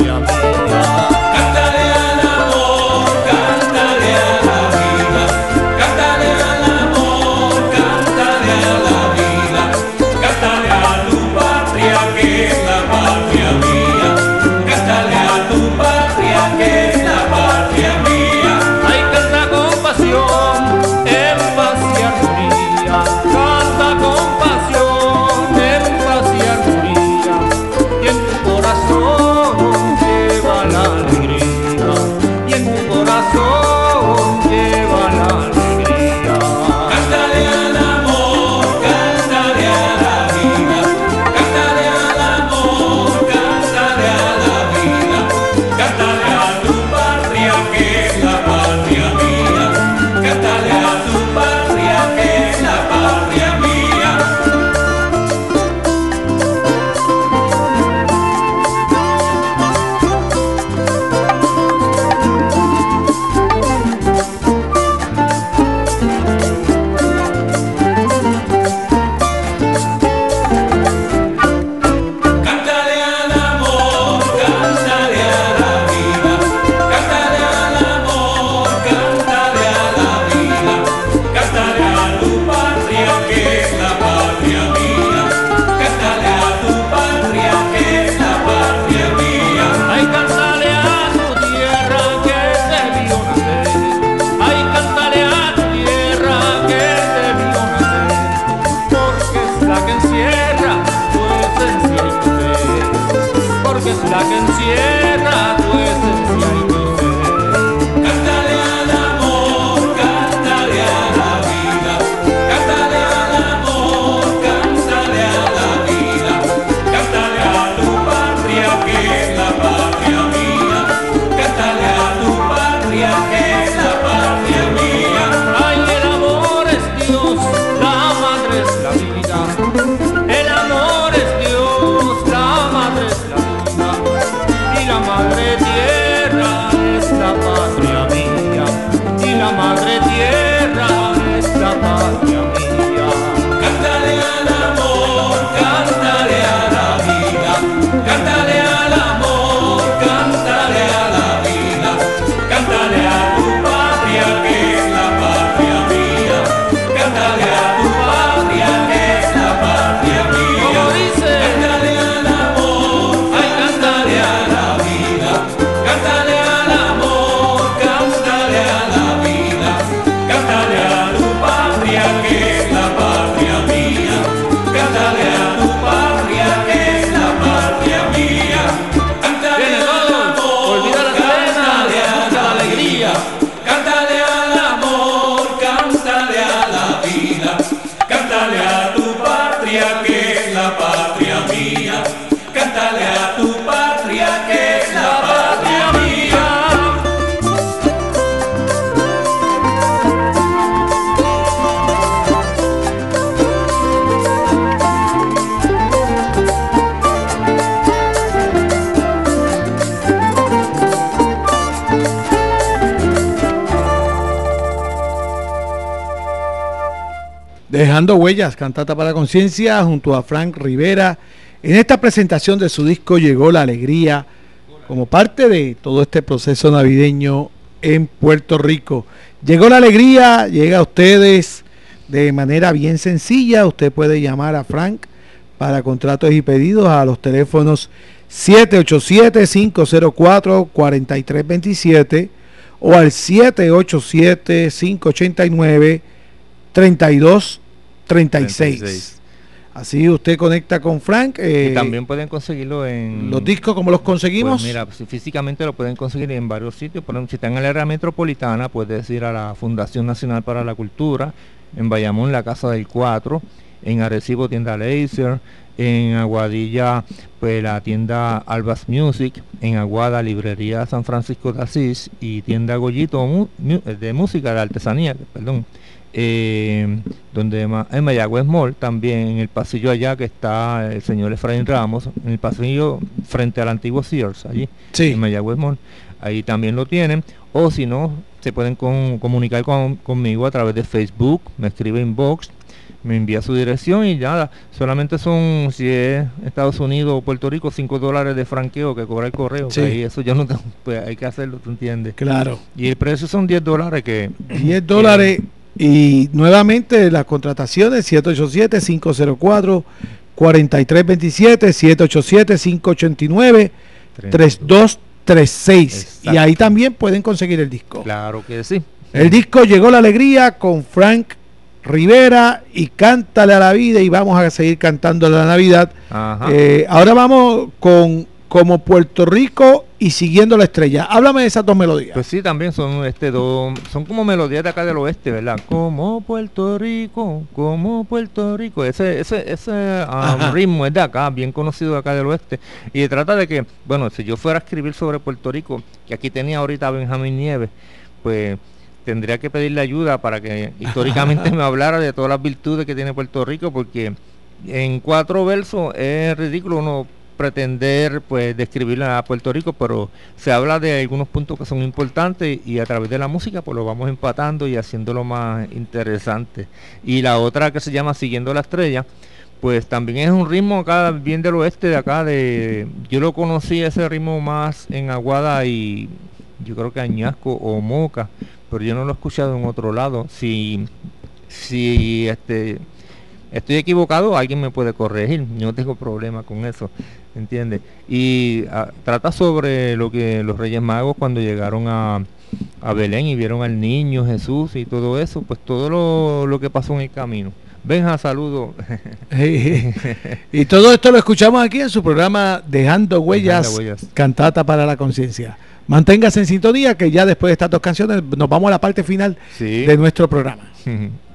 Dejando Huellas, Cantata para Conciencia, junto a Frank Rivera. En esta presentación de su disco llegó la alegría como parte de todo este proceso navideño en Puerto Rico. Llegó la alegría, llega a ustedes de manera bien sencilla. Usted puede llamar a Frank para contratos y pedidos a los teléfonos 787-504-4327 o al 787-589-32 787-589-3236. Así usted conecta con Frank. y también pueden conseguirlo en... ¿Los discos cómo los conseguimos? Pues mira, físicamente lo pueden conseguir en varios sitios. Por ejemplo, si están en la área metropolitana, puedes ir a la Fundación Nacional para la Cultura, en Bayamón, la Casa del 4, en Arecibo, tienda Laser, en Aguadilla, pues la tienda Albas Music, en Aguada, librería San Francisco de Asís y tienda Goyito de música, de artesanía, perdón. Eh, donde en Mayagüez Mall, también en el pasillo allá que está el señor Efraín Ramos, en el pasillo frente al antiguo Sears, allí, en Mayagüez Mall, ahí también lo tienen, o si no, se pueden comunicar conmigo a través de Facebook, me escribe inbox, me envía su dirección y nada, solamente son, si es Estados Unidos o Puerto Rico, 5 dólares de franqueo que cobra el correo, y eso ya no pues hay que hacerlo, ¿tú entiendes? Claro. Y el precio son 10 dólares que... 10 dólares y nuevamente las contrataciones 787 504 4327 787 589 3236 y ahí también pueden conseguir el disco. Claro que sí. El disco llegó la alegría con Frank Rivera y Cántale a la vida y vamos a seguir cantando la Navidad. Eh, ahora vamos con como Puerto Rico y siguiendo la estrella. Háblame de esas dos melodías. Pues sí, también son este dos, son como melodías de acá del oeste, ¿verdad? Como Puerto Rico, como Puerto Rico. Ese, ese, ese um, ritmo es de acá, bien conocido de acá del oeste. Y trata de que, bueno, si yo fuera a escribir sobre Puerto Rico, que aquí tenía ahorita Benjamín Nieves, pues tendría que pedirle ayuda para que históricamente me hablara de todas las virtudes que tiene Puerto Rico, porque en cuatro versos es ridículo uno pretender pues describir a Puerto Rico, pero se habla de algunos puntos que son importantes y a través de la música pues lo vamos empatando y haciéndolo más interesante. Y la otra que se llama Siguiendo la Estrella, pues también es un ritmo acá bien del oeste de acá de yo lo conocí ese ritmo más en Aguada y yo creo que Añasco o Moca, pero yo no lo he escuchado en otro lado. Si si este estoy equivocado, alguien me puede corregir, no tengo problema con eso. ¿Entiendes? Y ah, trata sobre lo que los Reyes Magos cuando llegaron a, Belén y vieron al niño Jesús y todo eso, pues todo lo, que pasó en el camino. Benja, saludo. y todo esto lo escuchamos aquí en su programa Dejando Huellas, Cantata para la Conciencia. Manténgase en sintonía que ya después de estas dos canciones nos vamos a la parte final de nuestro programa.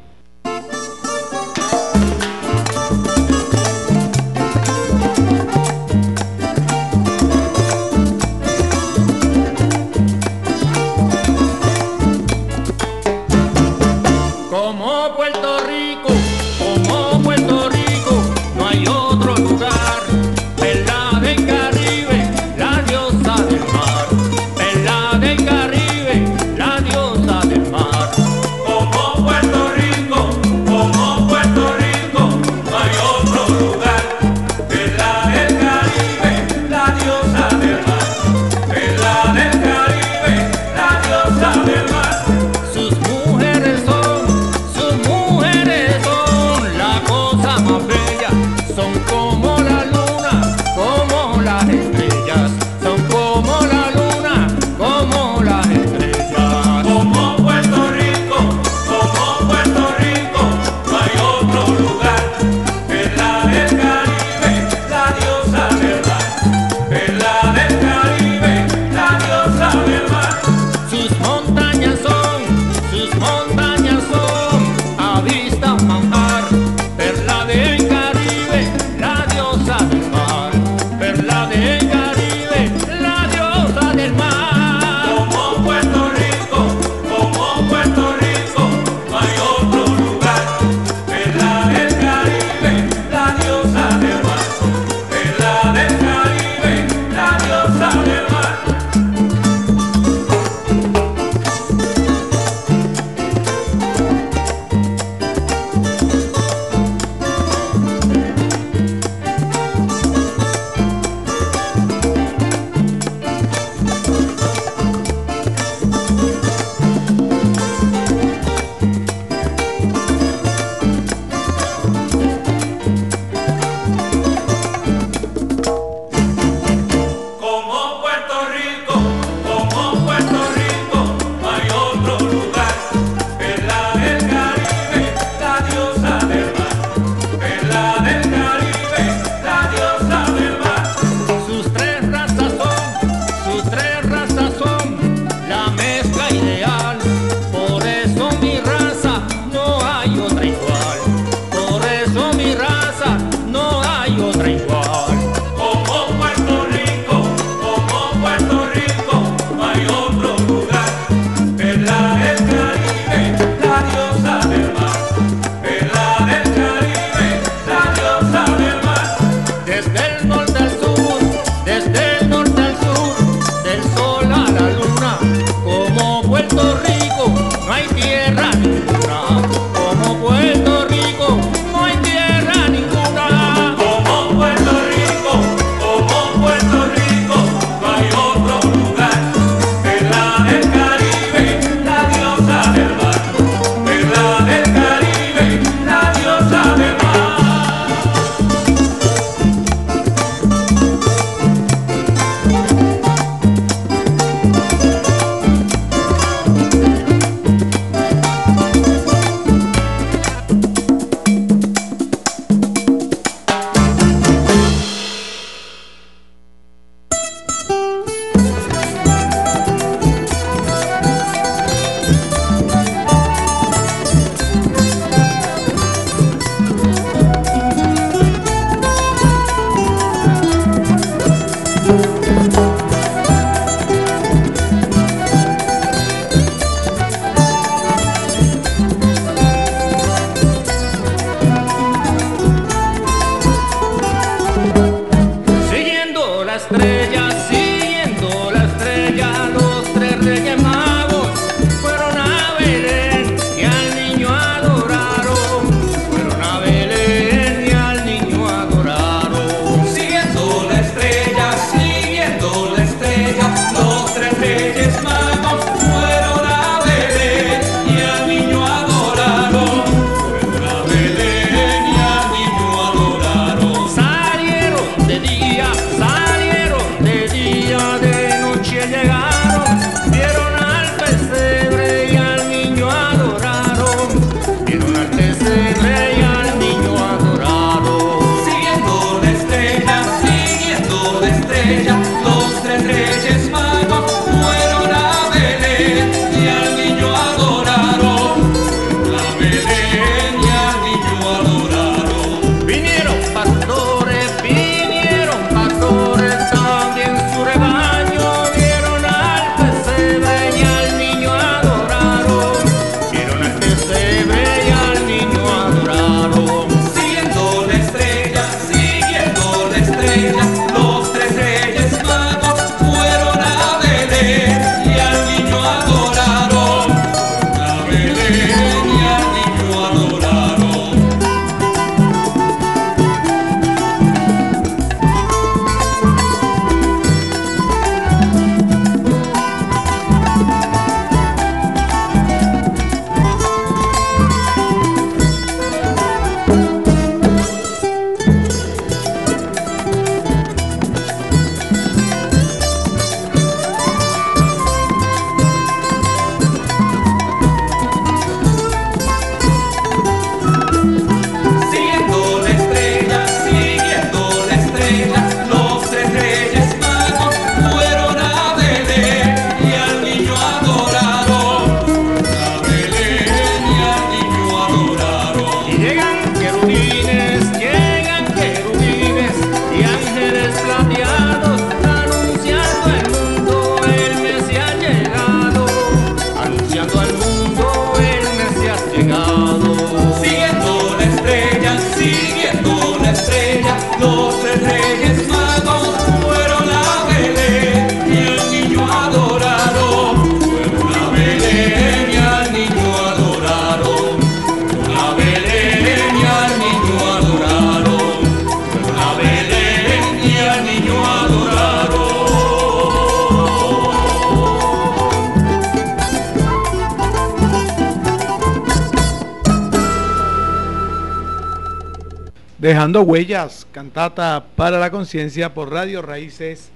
Dejando huellas, cantata para la conciencia por Radio Raíces,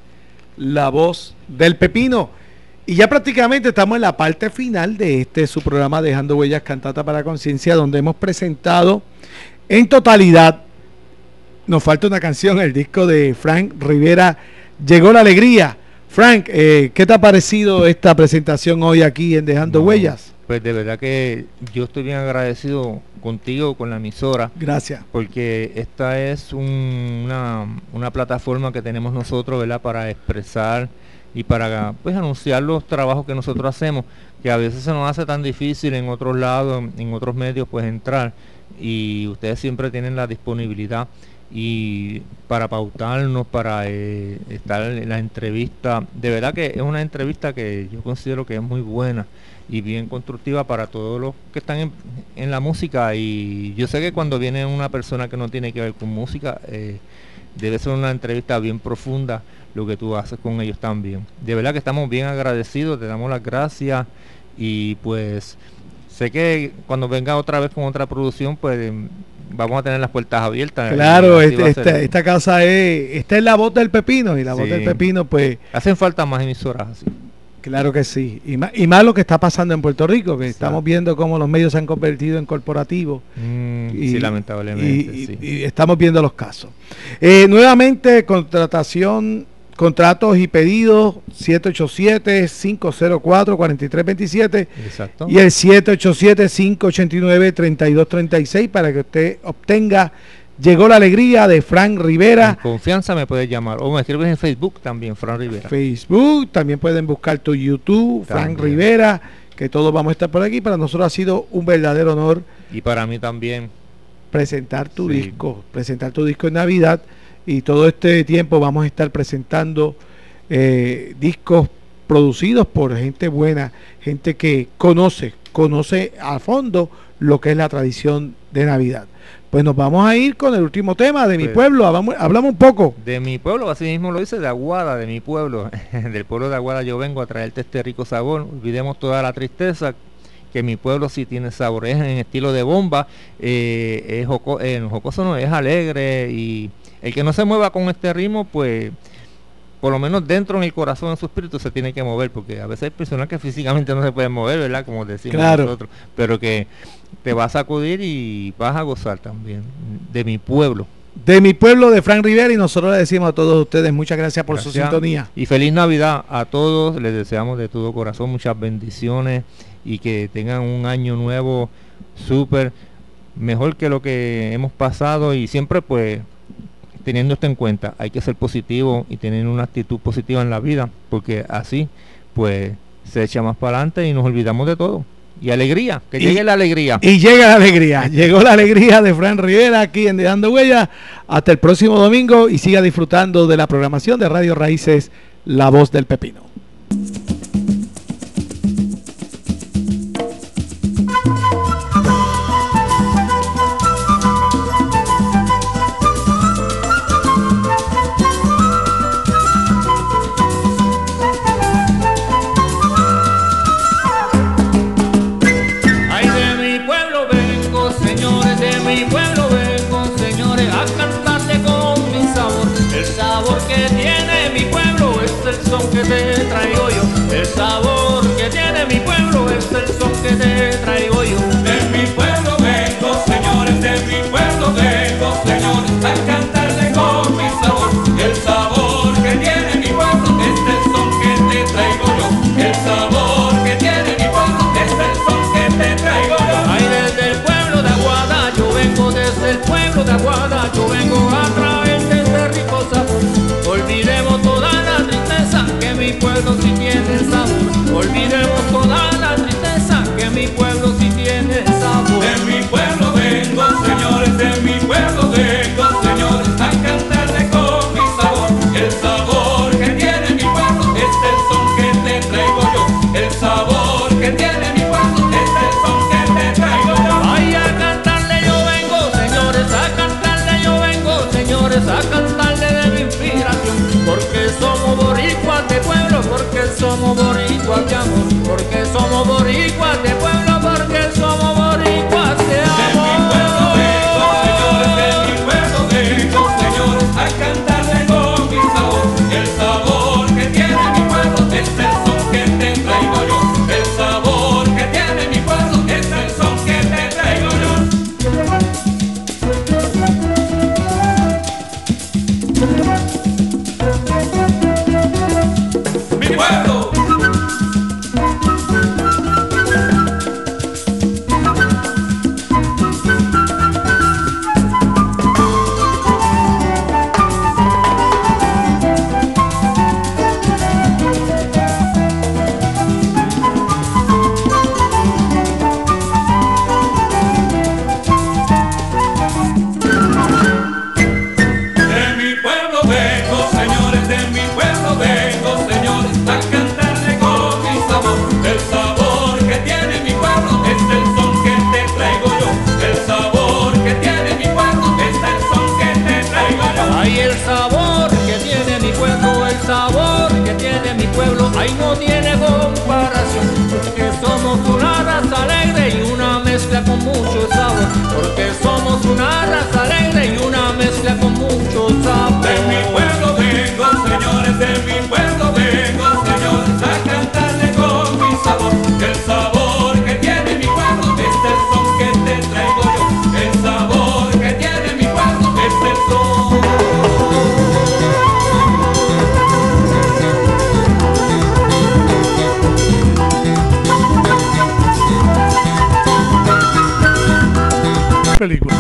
la voz del pepino. Y ya prácticamente estamos en la parte final de este su programa Dejando huellas, cantata para la conciencia, donde hemos presentado en totalidad, nos falta una canción, el disco de Frank Rivera, Llegó la Alegría. Frank, eh, ¿qué te ha parecido esta presentación hoy aquí en Dejando Huellas? Pues de verdad que yo estoy bien agradecido contigo, con la emisora. Gracias. Porque esta es una, una, plataforma que tenemos nosotros, ¿verdad? Para expresar y para pues anunciar los trabajos que nosotros hacemos, que a veces se nos hace tan difícil en otros lados, en otros medios, pues entrar. Y ustedes siempre tienen la disponibilidad y para pautarnos, para eh, estar en la entrevista. De verdad que es una entrevista que yo considero que es muy buena y bien constructiva para todos los que están en, la música. Y yo sé que cuando viene una persona que no tiene que ver con música, eh, debe ser una entrevista bien profunda lo que tú haces con ellos también. De verdad que estamos bien agradecidos, te damos las gracias y pues sé que cuando venga otra vez con otra producción, pues vamos a tener las puertas abiertas. Claro, este, esta, casa es, esta es la voz del pepino y la voz del pepino pues... Hacen falta más emisoras así. Claro que sí. Y más, y más lo que está pasando en Puerto Rico, que estamos viendo cómo los medios se han convertido en corporativos. Mm, y, lamentablemente. Y, estamos viendo los casos. Eh, nuevamente, contratación, contratos y pedidos 787-504-4327. Exacto. Y el 787-589-3236 para que usted obtenga Llegó la alegría de Frank Rivera. confianza me puedes llamar o me escribes en Facebook también, Frank Rivera. Facebook, también pueden buscar tu YouTube, Frank Rivera, que todos vamos a estar por aquí. Para nosotros ha sido un verdadero honor. Y para mí también. Presentar tu disco, presentar tu disco en Navidad. Y todo este tiempo vamos a estar presentando eh, discos producidos por gente buena, gente que conoce, conoce a fondo lo que es la tradición de Navidad. Pues nos vamos a ir con el último tema de mi pues, pueblo. Hablamos, hablamos, un poco. De mi pueblo, así mismo lo dice, de Aguada, de mi pueblo. Del pueblo de Aguada yo vengo a traerte este rico sabor. Olvidemos toda la tristeza, que mi pueblo sí tiene sabor. Es en estilo de bomba, eh, es jocoso no, es alegre y el que no se mueva con este ritmo, pues por lo menos dentro en el corazón, en su espíritu, se tiene que mover, porque a veces hay personas que físicamente no se pueden mover, ¿verdad? Como decimos nosotros, pero que te vas a acudir y vas a gozar también de mi pueblo. De mi pueblo de Frank Rivera y nosotros le decimos a todos ustedes muchas gracias por su sintonía. Y feliz Navidad a todos, les deseamos de todo corazón muchas bendiciones y que tengan un año nuevo súper mejor que lo que hemos pasado y siempre pues teniendo esto en cuenta, hay que ser positivo y tener una actitud positiva en la vida, porque así, pues, se echa más para adelante y nos olvidamos de todo. Y alegría, que llegue la alegría. Y llega la alegría. Llegó la alegría de Fran Rivera aquí en Dejando Huellas. Hasta el próximo domingo y siga disfrutando de la programación de Radio Raíces, La Voz del Pepino. somos boricuas, mi amor, porque somos boricuas de pueblo. películas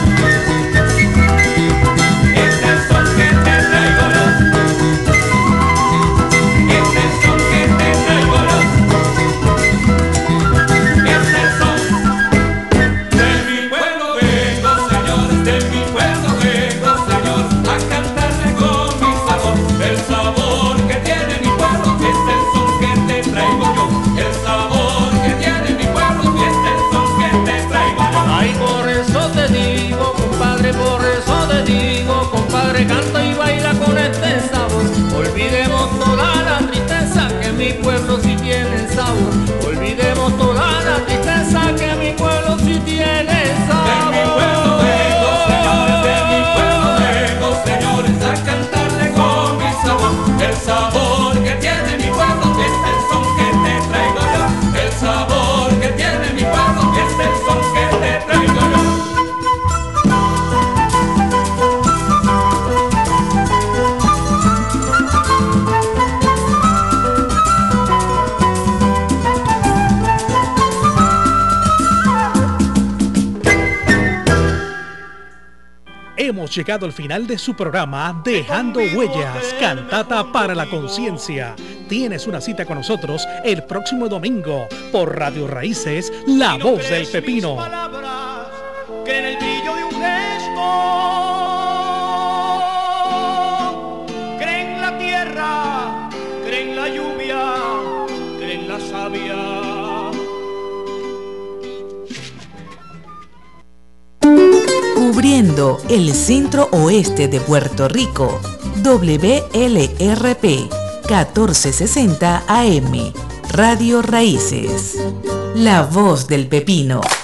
llegado al final de su programa Dejando Huellas, Cantata para la Conciencia. Tienes una cita con nosotros el próximo domingo por Radio Raíces, La Voz del Pepino. El centro oeste de Puerto Rico, WLRP 1460 AM, Radio Raíces. La voz del pepino.